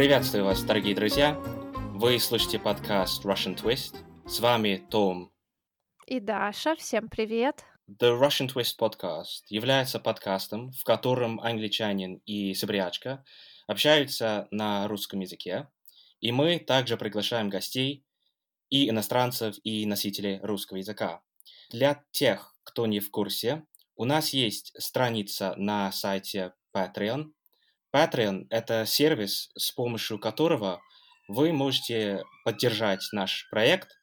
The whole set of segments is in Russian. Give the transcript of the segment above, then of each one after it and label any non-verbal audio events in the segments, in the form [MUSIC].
Приветствую вас, дорогие друзья! Вы слышите подкаст Russian Twist. С вами Том. И Даша. Всем привет! The Russian Twist Podcast является подкастом, в котором англичанин и сибирячка общаются на русском языке, и мы также приглашаем гостей и иностранцев, и носителей русского языка. Для тех, кто не в курсе, у нас есть страница на сайте Patreon. Patreon – это сервис, с помощью которого вы можете поддержать наш проект,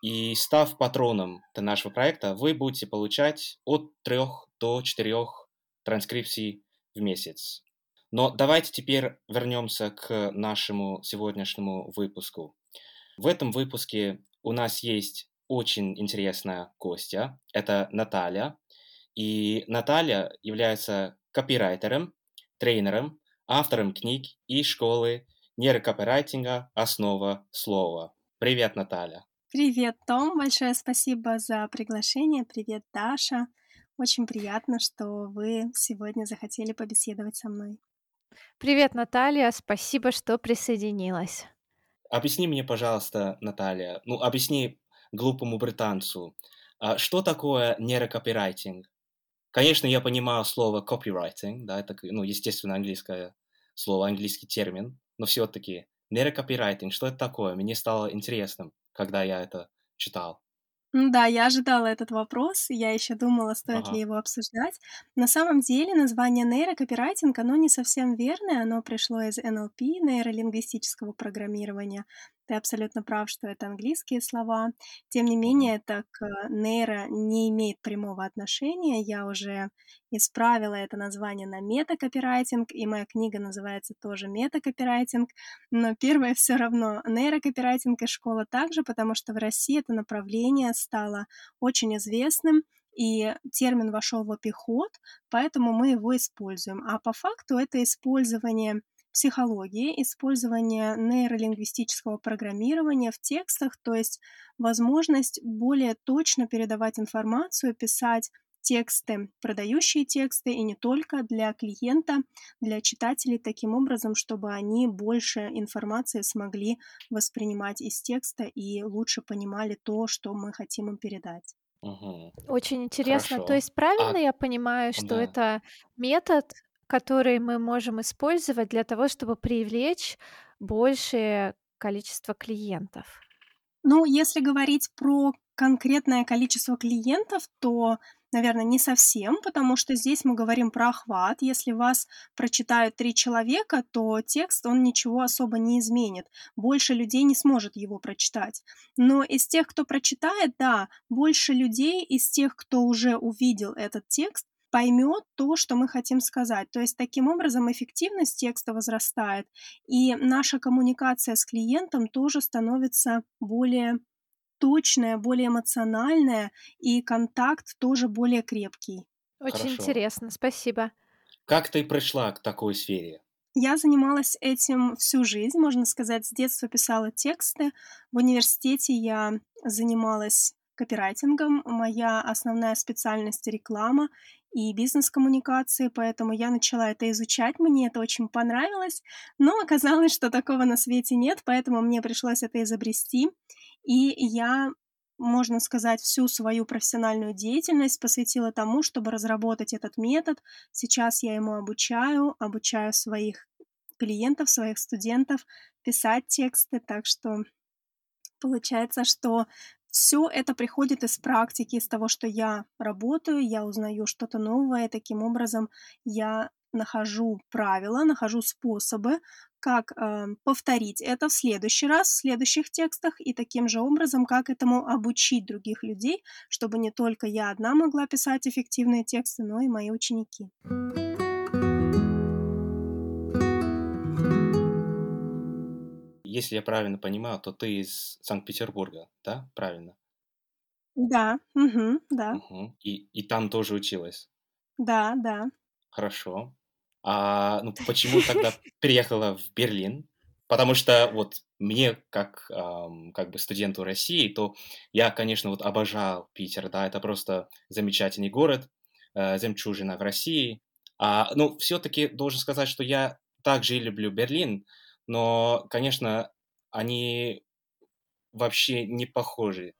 и став патроном нашего проекта, вы будете получать от 3 до 4 транскрипций в месяц. Но давайте теперь вернемся к нашему сегодняшнему выпуску. В этом выпуске у нас есть очень интересная гостья. Это Наталья. И Наталья является копирайтером, тренером, автором книг и школы нейрокопирайтинга «Основа слова». Привет, Наталья. Привет, Том. Большое спасибо за приглашение. Привет, Даша. Очень приятно, что вы сегодня захотели побеседовать со мной. Привет, Наталья. Спасибо, что присоединилась. Объясни мне, пожалуйста, Наталья, ну, объясни глупому британцу, а что такое нейрокопирайтинг? Конечно, я понимаю слово copywriting, да, это, ну, естественно, английское слово, английский термин, но все-таки нейрокопирайтинг, что это такое? Мне стало интересным, когда я это читал. Да, я ожидала этот вопрос, я еще думала, стоит ага. ли его обсуждать. На самом деле название нейрокопирайтинг, оно не совсем верное, оно пришло из НЛП, нейролингвистического программирования. Ты абсолютно прав, что это английские слова. Тем не менее, так нейро не имеет прямого отношения. Я уже исправила это название на метакопирайтинг, и моя книга называется тоже метакопирайтинг. Но первое [LAUGHS] все равно нейрокопирайтинг и школа также, потому что в России это направление стало очень известным, и термин вошел в обиход, поэтому мы его используем. А по факту это использование психологии, использование нейролингвистического программирования в текстах, то есть возможность более точно передавать информацию, писать тексты, продающие тексты, и не только для клиента, для читателей, таким образом, чтобы они больше информации смогли воспринимать из текста и лучше понимали то, что мы хотим им передать. Угу. Очень интересно. Хорошо. То есть правильно а, я понимаю, что да. это метод, который мы можем использовать для того, чтобы привлечь большее количество клиентов? Ну, если говорить про конкретное количество клиентов, то, наверное, не совсем, потому что здесь мы говорим про охват. Если вас прочитают три человека, то текст, он ничего особо не изменит. Больше людей не сможет его прочитать. Но из тех, кто прочитает, да, больше людей из тех, кто уже увидел этот текст, поймет то, что мы хотим сказать. То есть таким образом эффективность текста возрастает, и наша коммуникация с клиентом тоже становится более точная, более эмоциональная, и контакт тоже более крепкий. Очень Хорошо. интересно, спасибо. Как ты пришла к такой сфере? Я занималась этим всю жизнь, можно сказать, с детства писала тексты. В университете я занималась копирайтингом. Моя основная специальность реклама и бизнес-коммуникации, поэтому я начала это изучать, мне это очень понравилось, но оказалось, что такого на свете нет, поэтому мне пришлось это изобрести, и я можно сказать, всю свою профессиональную деятельность посвятила тому, чтобы разработать этот метод. Сейчас я ему обучаю, обучаю своих клиентов, своих студентов писать тексты, так что получается, что все это приходит из практики, из того, что я работаю, я узнаю что-то новое, таким образом я нахожу правила, нахожу способы, как э, повторить это в следующий раз, в следующих текстах, и таким же образом, как этому обучить других людей, чтобы не только я одна могла писать эффективные тексты, но и мои ученики. Если я правильно понимаю, то ты из Санкт-Петербурга, да? Правильно? Да, угу, да. Угу. И, и там тоже училась? Да, да. Хорошо. А ну, почему тогда [LAUGHS] переехала в Берлин? Потому что вот мне, как, эм, как бы студенту России, то я, конечно, вот обожал Питер, да, это просто замечательный город, э, жемчужина в России. А, ну, все-таки должен сказать, что я также люблю Берлин, но, конечно, они вообще не похожи,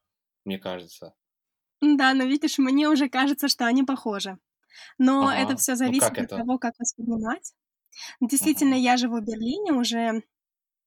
мне кажется. Да, но видишь, мне уже кажется, что они похожи. Но ага. это все ну зависит ну, от это? того, как воспринимать. Действительно, ага. я живу в Берлине уже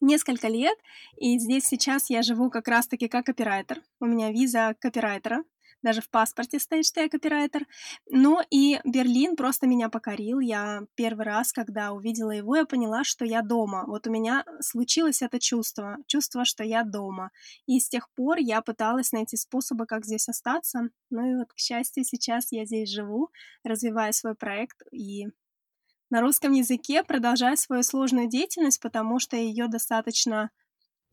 несколько лет, и здесь сейчас я живу как раз-таки как копирайтер. У меня виза копирайтера даже в паспорте стоит, что я копирайтер. Ну и Берлин просто меня покорил. Я первый раз, когда увидела его, я поняла, что я дома. Вот у меня случилось это чувство, чувство, что я дома. И с тех пор я пыталась найти способы, как здесь остаться. Ну и вот, к счастью, сейчас я здесь живу, развиваю свой проект и на русском языке продолжаю свою сложную деятельность, потому что ее достаточно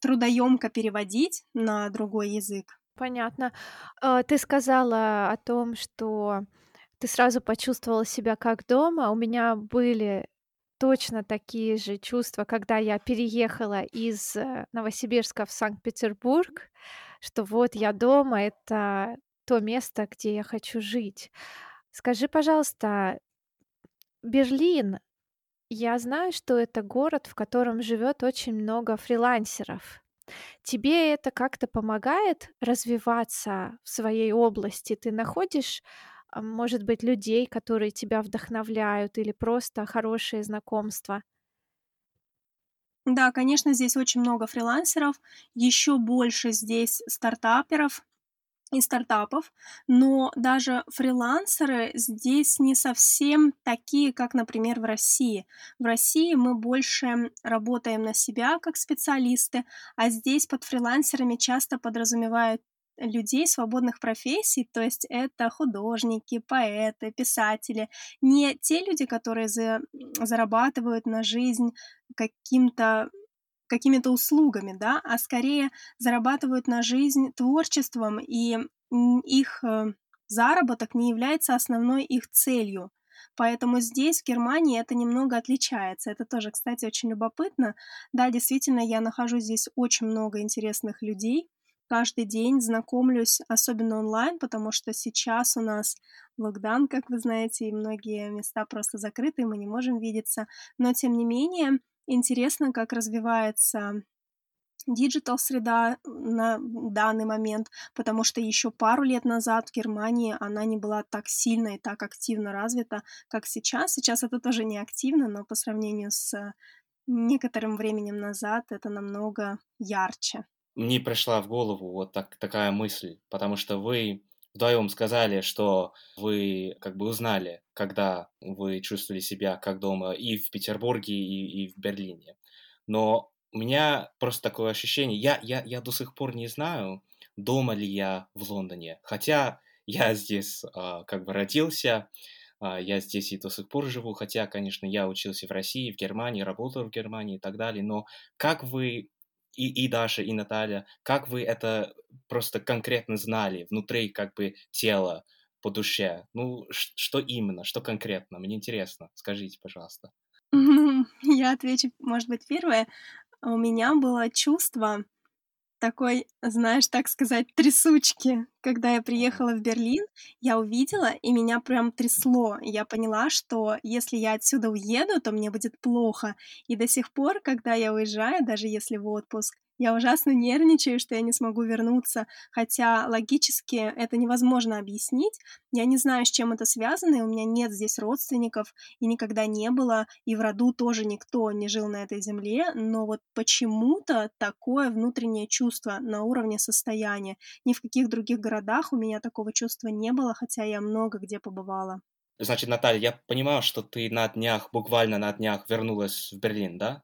трудоемко переводить на другой язык. Понятно. А, ты сказала о том, что ты сразу почувствовала себя как дома. У меня были точно такие же чувства, когда я переехала из э, Новосибирска в Санкт-Петербург, что вот я дома, это то место, где я хочу жить. Скажи, пожалуйста, Берлин, я знаю, что это город, в котором живет очень много фрилансеров. Тебе это как-то помогает развиваться в своей области? Ты находишь, а, может быть, людей, которые тебя вдохновляют, или просто хорошие знакомства? Да, конечно, здесь очень много фрилансеров, еще больше здесь стартаперов, и стартапов, но даже фрилансеры здесь не совсем такие, как, например, в России. В России мы больше работаем на себя как специалисты, а здесь под фрилансерами часто подразумевают людей свободных профессий, то есть это художники, поэты, писатели, не те люди, которые за, зарабатывают на жизнь каким-то какими-то услугами, да, а скорее зарабатывают на жизнь творчеством, и их э, заработок не является основной их целью. Поэтому здесь, в Германии, это немного отличается. Это тоже, кстати, очень любопытно. Да, действительно, я нахожу здесь очень много интересных людей. Каждый день знакомлюсь, особенно онлайн, потому что сейчас у нас локдаун, как вы знаете, и многие места просто закрыты, и мы не можем видеться. Но, тем не менее, Интересно, как развивается digital среда на данный момент, потому что еще пару лет назад в Германии она не была так сильно и так активно развита, как сейчас. Сейчас это тоже не активно, но по сравнению с некоторым временем назад это намного ярче. Мне пришла в голову вот так, такая мысль, потому что вы вдвоем сказали, что вы как бы узнали, когда вы чувствовали себя как дома и в Петербурге, и, и в Берлине. Но у меня просто такое ощущение, я, я, я до сих пор не знаю, дома ли я в Лондоне. Хотя я здесь а, как бы родился, а, я здесь и до сих пор живу, хотя, конечно, я учился в России, в Германии, работал в Германии и так далее, но как вы и, и Даша, и Наталья, как вы это просто конкретно знали внутри как бы тела, по душе? Ну, что именно, что конкретно? Мне интересно, скажите, пожалуйста. [LAUGHS] Я отвечу, может быть, первое. У меня было чувство такой, знаешь, так сказать, трясучки. Когда я приехала в Берлин, я увидела, и меня прям трясло. Я поняла, что если я отсюда уеду, то мне будет плохо. И до сих пор, когда я уезжаю, даже если в отпуск, я ужасно нервничаю, что я не смогу вернуться, хотя логически это невозможно объяснить. Я не знаю, с чем это связано, и у меня нет здесь родственников, и никогда не было, и в роду тоже никто не жил на этой земле, но вот почему-то такое внутреннее чувство на уровне состояния. Ни в каких других городах у меня такого чувства не было, хотя я много где побывала. Значит, Наталья, я понимаю, что ты на днях, буквально на днях вернулась в Берлин, да?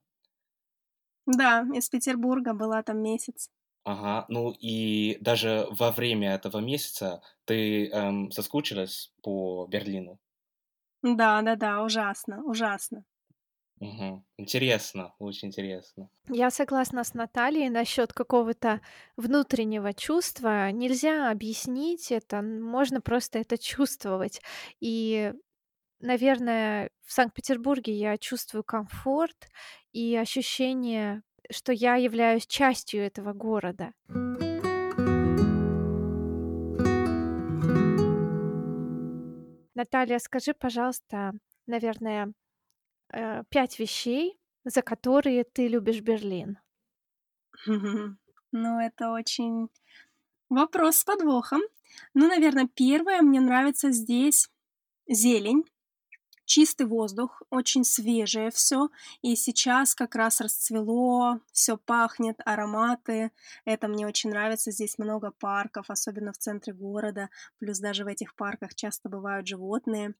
Да, из Петербурга, была там месяц. Ага, ну и даже во время этого месяца ты эм, соскучилась по Берлину? Да, да, да, ужасно, ужасно. Угу. Интересно, очень интересно. Я согласна с Натальей насчет какого-то внутреннего чувства. Нельзя объяснить это, можно просто это чувствовать. И, наверное, в Санкт-Петербурге я чувствую комфорт и ощущение, что я являюсь частью этого города. Наталья, скажи, пожалуйста, наверное, э, пять вещей, за которые ты любишь Берлин? [LAUGHS] Ну, это очень вопрос с подвохом. Ну, наверное, первое, мне нравится здесь зелень, чистый воздух, очень свежее все. И сейчас как раз расцвело, все пахнет, ароматы. Это мне очень нравится. Здесь много парков, особенно в центре города. Плюс даже в этих парках часто бывают животные.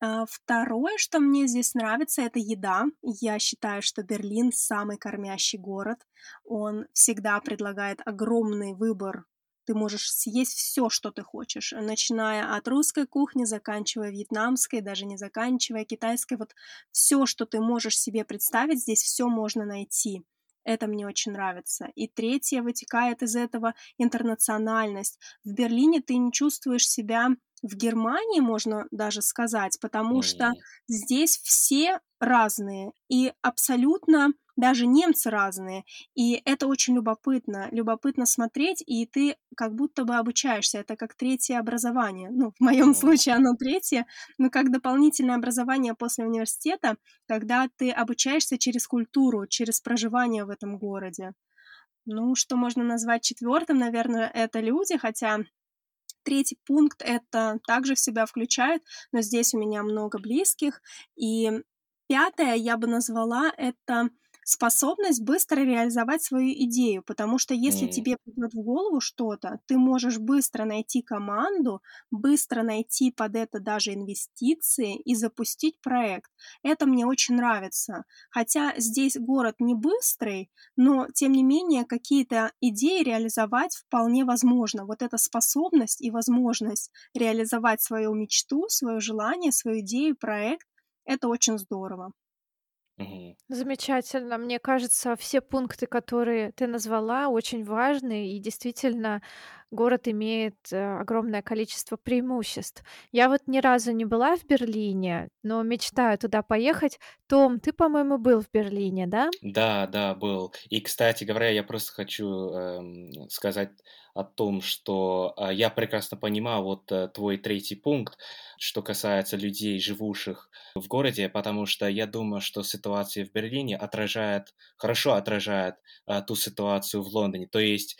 А, второе, что мне здесь нравится, это еда. Я считаю, что Берлин самый кормящий город. Он всегда предлагает огромный выбор ты можешь съесть все, что ты хочешь, начиная от русской кухни, заканчивая вьетнамской, даже не заканчивая китайской. Вот все, что ты можешь себе представить, здесь все можно найти. Это мне очень нравится. И третье вытекает из этого интернациональность. В Берлине ты не чувствуешь себя в Германии, можно даже сказать, потому mm. что здесь все разные и абсолютно даже немцы разные. И это очень любопытно. Любопытно смотреть, и ты как будто бы обучаешься. Это как третье образование. Ну, в моем [LAUGHS] случае оно третье, но как дополнительное образование после университета, когда ты обучаешься через культуру, через проживание в этом городе. Ну, что можно назвать четвертым, наверное, это люди, хотя Третий пункт это также в себя включает, но здесь у меня много близких. И пятое я бы назвала это способность быстро реализовать свою идею, потому что если mm. тебе придет в голову что-то, ты можешь быстро найти команду, быстро найти под это даже инвестиции и запустить проект. Это мне очень нравится. Хотя здесь город не быстрый, но тем не менее какие-то идеи реализовать вполне возможно. Вот эта способность и возможность реализовать свою мечту, свое желание, свою идею, проект, это очень здорово. Замечательно. Мне кажется, все пункты, которые ты назвала, очень важны, и действительно город имеет э, огромное количество преимуществ. Я вот ни разу не была в Берлине, но мечтаю туда поехать. Том, ты, по-моему, был в Берлине, да? Да, да, был. И, кстати говоря, я просто хочу эм, сказать о том, что э, я прекрасно понимаю вот э, твой третий пункт, что касается людей, живущих в городе, потому что я думаю, что ситуация в Берлине отражает, хорошо отражает э, ту ситуацию в Лондоне. То есть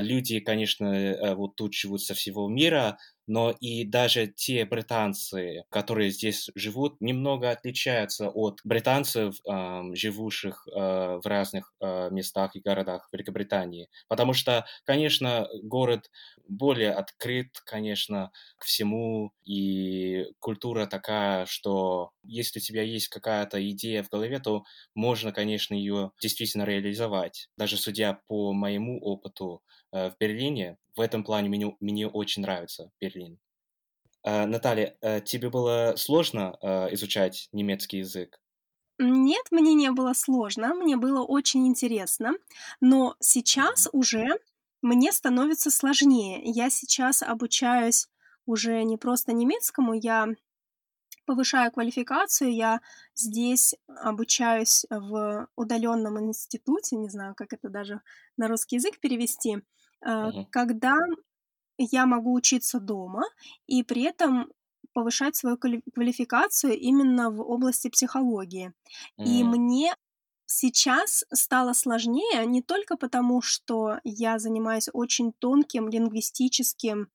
люди, конечно, э, вот живут со всего мира, но и даже те британцы, которые здесь живут, немного отличаются от британцев, э, живущих э, в разных э, местах и городах Великобритании. Потому что, конечно, город более открыт, конечно, к всему, и культура такая, что если у тебя есть какая-то идея в голове, то можно, конечно, ее действительно реализовать. Даже судя по моему опыту в Берлине, в этом плане мне, мне очень нравится Берлин. Э, Наталья, э, тебе было сложно э, изучать немецкий язык? Нет, мне не было сложно, мне было очень интересно, но сейчас уже мне становится сложнее. Я сейчас обучаюсь уже не просто немецкому, я повышаю квалификацию, я здесь обучаюсь в удаленном институте, не знаю, как это даже на русский язык перевести, uh-huh. когда я могу учиться дома и при этом повышать свою квалификацию именно в области психологии. Mm. И мне сейчас стало сложнее не только потому, что я занимаюсь очень тонким лингвистическим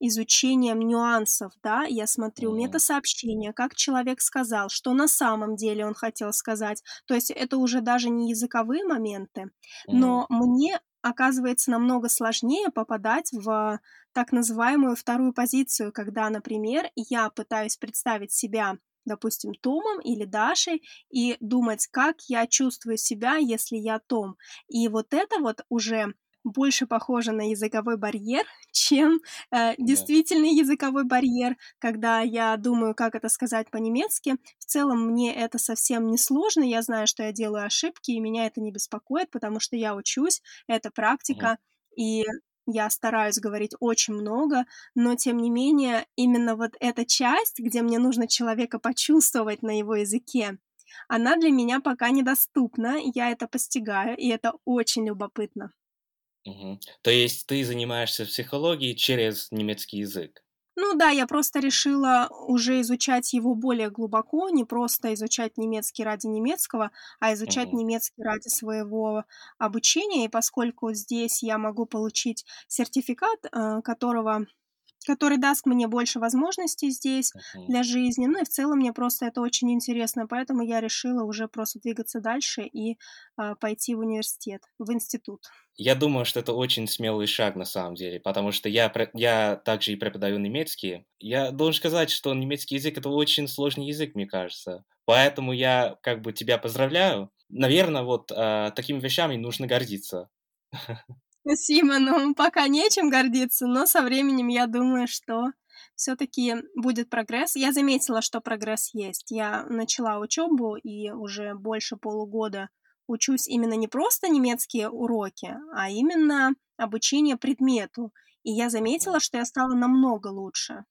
изучением нюансов, да, я смотрю mm. метасообщения, как человек сказал, что на самом деле он хотел сказать. То есть это уже даже не языковые моменты, mm. но мне оказывается намного сложнее попадать в так называемую вторую позицию, когда, например, я пытаюсь представить себя, допустим, Томом или Дашей и думать, как я чувствую себя, если я Том. И вот это вот уже больше похоже на языковой барьер, [LAUGHS] чем э, действительный да. языковой барьер, когда я думаю, как это сказать по-немецки. В целом мне это совсем не сложно, я знаю, что я делаю ошибки, и меня это не беспокоит, потому что я учусь, это практика, mm. и я стараюсь говорить очень много, но тем не менее именно вот эта часть, где мне нужно человека почувствовать на его языке, она для меня пока недоступна, я это постигаю, и это очень любопытно. Мгм. То есть ты занимаешься психологией через немецкий язык? Ну да, я просто решила уже изучать его более глубоко, не просто изучать немецкий ради немецкого, а изучать Мгм. немецкий ради своего обучения. И поскольку здесь я могу получить сертификат, э, которого который даст мне больше возможностей здесь Мгм. для жизни. Ну и в целом мне просто это очень интересно, поэтому я решила уже просто двигаться дальше и а, пойти в университет, в институт. Я думаю, что это очень смелый шаг на самом деле, потому что я, я также и преподаю немецкий. Я должен сказать, что немецкий язык это очень сложный язык, мне кажется. Поэтому я как бы тебя поздравляю. Наверное, вот а, такими вещами нужно гордиться. [LAUGHS] Спасибо, ну пока нечем гордиться, но со временем я думаю, что все-таки будет прогресс. Я заметила, что прогресс есть. Я начала учебу и уже больше полугода учусь именно не просто немецкие уроки, а именно обучение предмету. И я заметила, что я стала намного лучше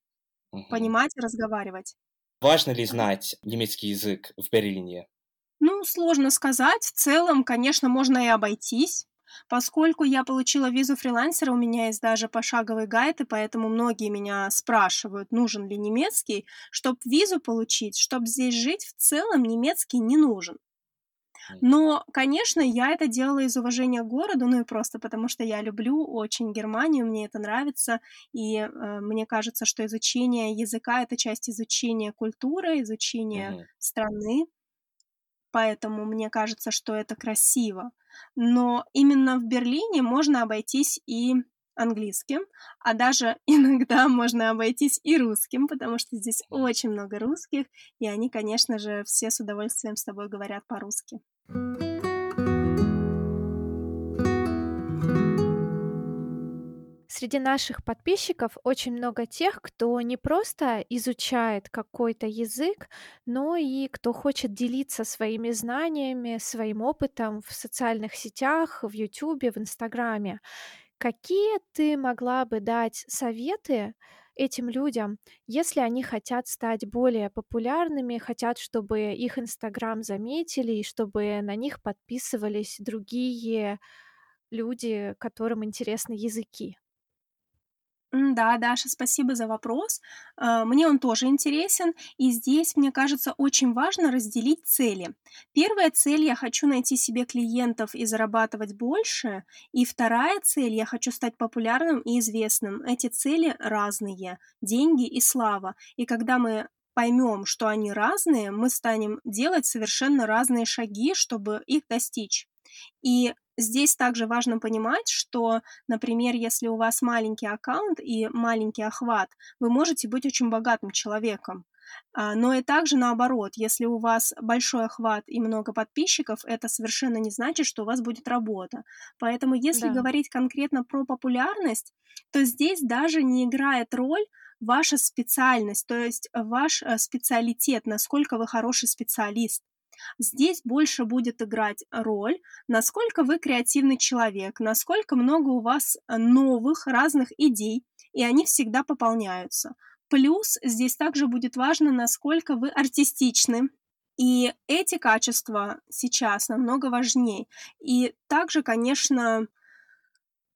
Мгм. понимать и разговаривать. Важно ли знать немецкий язык в Берлине? Ну, сложно сказать. В целом, конечно, можно и обойтись. Поскольку я получила визу фрилансера, у меня есть даже пошаговый гайд, и поэтому многие меня спрашивают, нужен ли немецкий. Чтобы визу получить, чтобы здесь жить, в целом немецкий не нужен. Но, конечно, я это делала из уважения к городу, ну и просто потому, что я люблю очень Германию, мне это нравится, и э, мне кажется, что изучение языка — это часть изучения культуры, изучения Мгм. страны, поэтому мне кажется, что это красиво. Но именно в Берлине можно обойтись и английским, а даже [LAUGHS] иногда можно обойтись и русским, потому что здесь очень много русских, и они, конечно же, все с удовольствием с тобой говорят по-русски. Среди наших подписчиков очень много тех, кто не просто изучает какой-то язык, но и кто хочет делиться своими знаниями, своим опытом в социальных сетях, в Ютубе, в Инстаграме. Какие ты могла бы дать советы этим людям, если они хотят стать более популярными, хотят, чтобы их Инстаграм заметили и чтобы на них подписывались другие люди, которым интересны языки? Да, Даша, спасибо за вопрос. А, Мне он тоже интересен, и здесь, мне кажется, очень важно разделить цели. Первая цель– я хочу найти себе клиентов и зарабатывать больше, и вторая цель– я хочу стать популярным и известным. Эти цели разные – деньги и слава. И когда мы поймем, что они разные, мы станем делать совершенно разные шаги, чтобы их достичь. И здесь также важно понимать, что, например, если у вас маленький аккаунт и маленький охват, вы можете быть очень богатым человеком. А, Но и также наоборот, если у вас большой охват и много подписчиков, это совершенно не значит, что у вас будет работа. Поэтому если Да. говорить конкретно про популярность, то здесь даже не играет роль ваша специальность, то есть ваш э, специалитет, насколько вы хороший специалист. Здесь больше будет играть роль, насколько вы креативный человек, насколько много у вас э, новых разных идей, и они всегда пополняются. Плюс здесь также будет важно, насколько вы артистичны, и эти качества сейчас намного важнее. И также, конечно,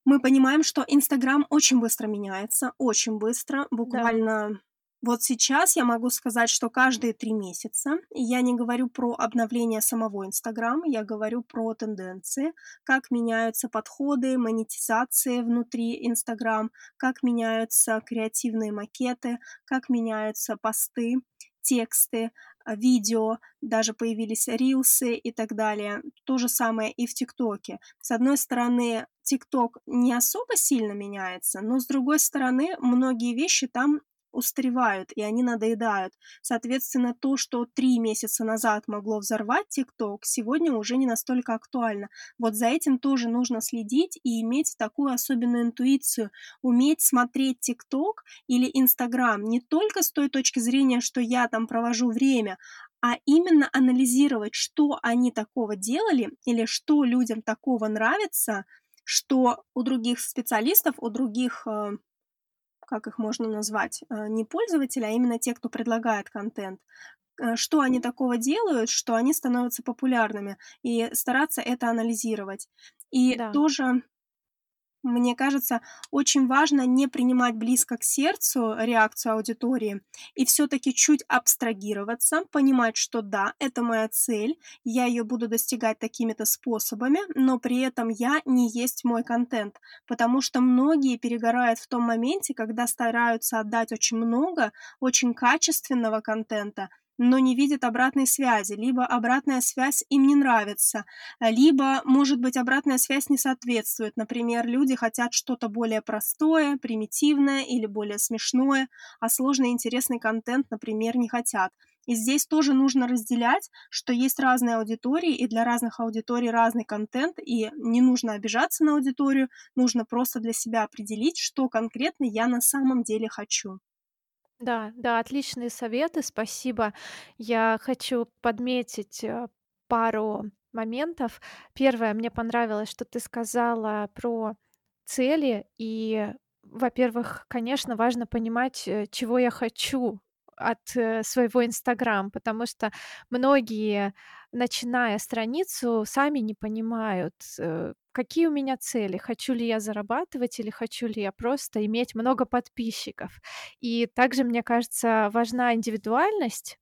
мы понимаем, что Инстаграм очень быстро меняется, очень быстро, буквально вот сейчас я могу сказать, что каждые три месяца, я не говорю про обновление самого Инстаграма, я говорю про тенденции, как меняются подходы, монетизации внутри Инстаграм, как меняются креативные макеты, как меняются посты, тексты, а, видео, даже появились рилсы и так далее. То же самое и в ТикТоке. С одной стороны, ТикТок не особо сильно меняется, но с другой стороны, многие вещи там устаревают, и они надоедают. Соответственно, то, что три месяца назад могло взорвать ТикТок, сегодня уже не настолько актуально. Вот за этим тоже нужно следить и иметь такую особенную интуицию, уметь смотреть ТикТок или Инстаграм не только с той точки зрения, что я там провожу время, а именно анализировать, что они такого делали или что людям такого нравится, что у других специалистов, у других э, как их можно назвать, э, не пользователи, а именно те, кто предлагает контент, э, что они такого делают, что они становятся популярными, и стараться это анализировать. И Да. тоже Мне кажется, очень важно не принимать близко к сердцу реакцию аудитории и все-таки чуть абстрагироваться, понимать, что да, это моя цель, я ее буду достигать такими-то способами, но при этом я не есть мой контент, потому что многие перегорают в том моменте, когда стараются отдать очень много очень качественного контента, но не видят обратной связи, либо обратная связь им не нравится, либо, может быть, обратная связь не соответствует. Например, люди хотят что-то более простое, примитивное или более смешное, а сложный интересный контент, например, не хотят. И здесь тоже нужно разделять, что есть разные аудитории, и для разных аудиторий разный контент, и не нужно обижаться на аудиторию, нужно просто для себя определить, что конкретно я на самом деле хочу. Да, да, отличные советы, спасибо. Я хочу подметить э, пару моментов. Первое, мне понравилось, что ты сказала про цели. И, во-первых, конечно, важно понимать, э, чего я хочу от э, своего Инстаграм, потому что многие, начиная страницу, сами не понимают, какие у меня цели, хочу ли я зарабатывать или хочу ли я просто иметь много подписчиков. И также, мне кажется, важна индивидуальность,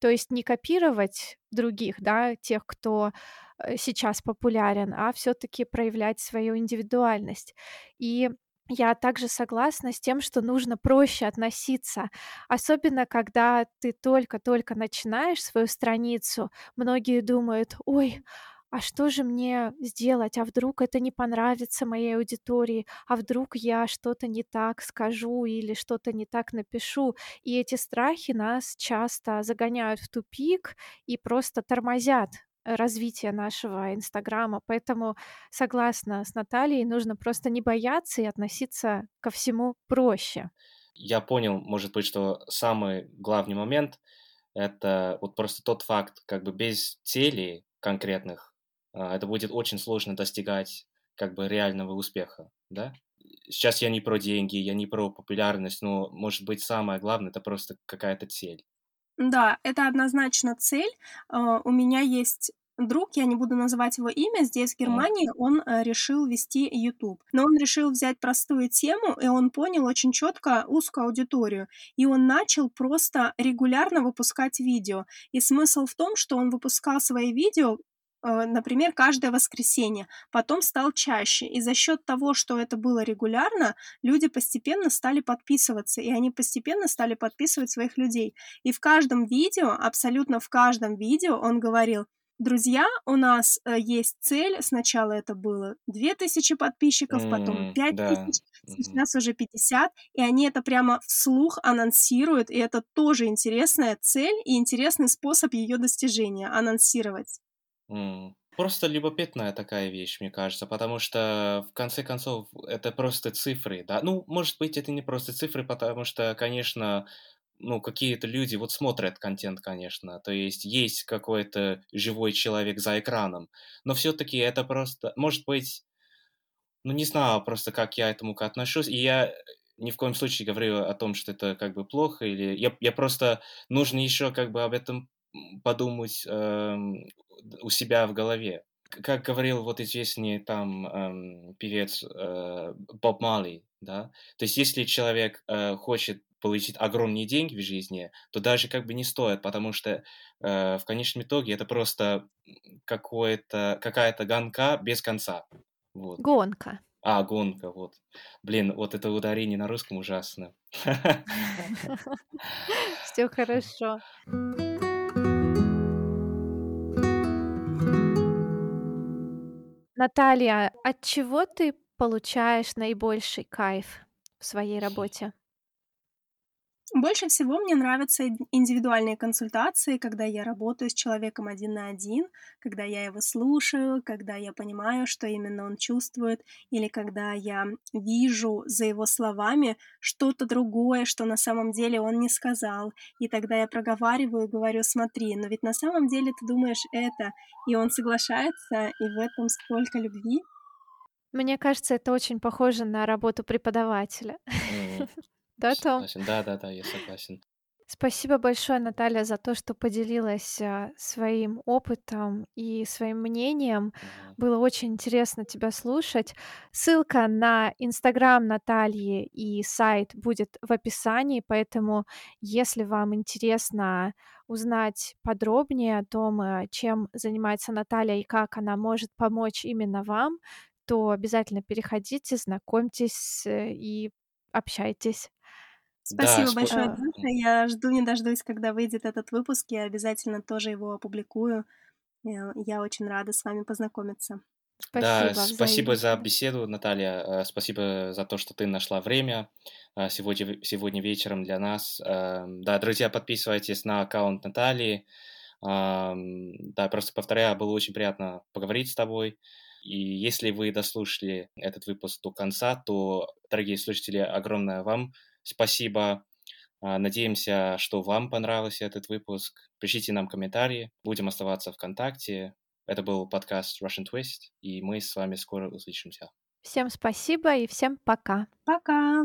то есть не копировать других, да, тех, кто э, сейчас популярен, а все-таки проявлять свою индивидуальность. И я также согласна с тем, что нужно проще относиться, особенно когда ты только-только начинаешь свою страницу. Многие думают, ой, а что же мне сделать? А вдруг это не понравится моей аудитории? А вдруг я что-то не так скажу или что-то не так напишу? И эти страхи нас часто загоняют в тупик и просто тормозят развитие нашего Инстаграма. Поэтому согласна с Натальей, нужно просто не бояться и относиться ко всему проще. Я понял, может быть, что самый главный момент — это вот просто тот факт, как бы без целей конкретных это будет очень сложно достигать как бы реального успеха, да? Сейчас я не про деньги, я не про популярность, но, может быть, самое главное, это просто какая-то цель. Да, это однозначно цель. Uh, у меня есть друг, я не буду называть его имя, здесь, в Германии, он э, решил вести YouTube. Но он решил взять простую тему, и он понял очень четко узкую аудиторию. И он начал просто регулярно выпускать видео. И смысл в том, что он выпускал свои видео например, каждое воскресенье, потом стал чаще. И за счет того, что это было регулярно, люди постепенно стали подписываться, и они постепенно стали подписывать своих людей. И в каждом видео, абсолютно в каждом видео он говорил, Друзья, у нас э, есть цель. Сначала это было 2000 подписчиков, потом 5000, да. сейчас уже 50. И они это прямо вслух анонсируют. И это тоже интересная цель и интересный способ ее достижения анонсировать. М. Просто любопытная такая вещь, мне кажется, потому что, в конце концов, это просто цифры, да. Ну, может быть, это не просто цифры, потому что, конечно, ну, какие-то люди вот смотрят контент, конечно, то есть есть какой-то живой человек за экраном, но все-таки это просто, может быть, ну, не знаю просто, как я этому отношусь, и я ни в коем случае говорю о том, что это как бы плохо, или я, я просто нужно еще как бы об этом подумать эм, у себя в голове. Как говорил вот известный там эм, певец э, Боб Марли, да, то есть если человек э, хочет получить огромные деньги в жизни, то даже как бы не стоит, потому что э, в конечном итоге это просто какое-то, какая-то гонка без конца. Вот. Гонка. А, гонка, вот. Блин, вот это ударение на русском ужасно. [LAUGHS] [LAUGHS] Все хорошо. Наталья, от чего ты получаешь наибольший кайф в своей работе? Больше всего мне нравятся индивидуальные консультации, когда я работаю с человеком один на один, когда я его слушаю, когда я понимаю, что именно он чувствует, или когда я вижу за его словами что-то другое, что на самом деле он не сказал. И тогда я проговариваю и говорю, смотри, но ведь на самом деле ты думаешь это, и он соглашается, и в этом столько любви. Мне кажется, это очень похоже на работу преподавателя. Да, Том? Согласен. Да, да, да, я согласен. Спасибо большое, Наталья, за то, что поделилась а, своим опытом и своим мнением. Было очень интересно тебя слушать. Ссылка на Инстаграм Натальи и сайт будет в описании, поэтому если вам интересно узнать подробнее о том, э, чем занимается Наталья и как она может помочь именно вам, то обязательно переходите, знакомьтесь э, и общайтесь. Да, Спасибо спо большое, А, Даша. Я жду не дождусь, когда выйдет этот выпуск. Я обязательно тоже его опубликую. Я я очень рада с вами познакомиться. Да, Спасибо, спасибо за беседу, Наталья. э, Спасибо за то, что ты нашла время э, сегодня, сегодня вечером для нас. Эм, Да, друзья, подписывайтесь на аккаунт Натальи. Ам, Да, просто повторяю, было очень приятно поговорить с тобой. И если вы дослушали этот выпуск до конца, то, дорогие слушатели, огромное вам спасибо. А, Надеемся, что вам понравился этот выпуск. Пишите нам комментарии. Будем оставаться в контакте. Это был подкаст Russian Twist, и мы с вами скоро услышимся. Всем спасибо и всем пока. Пока!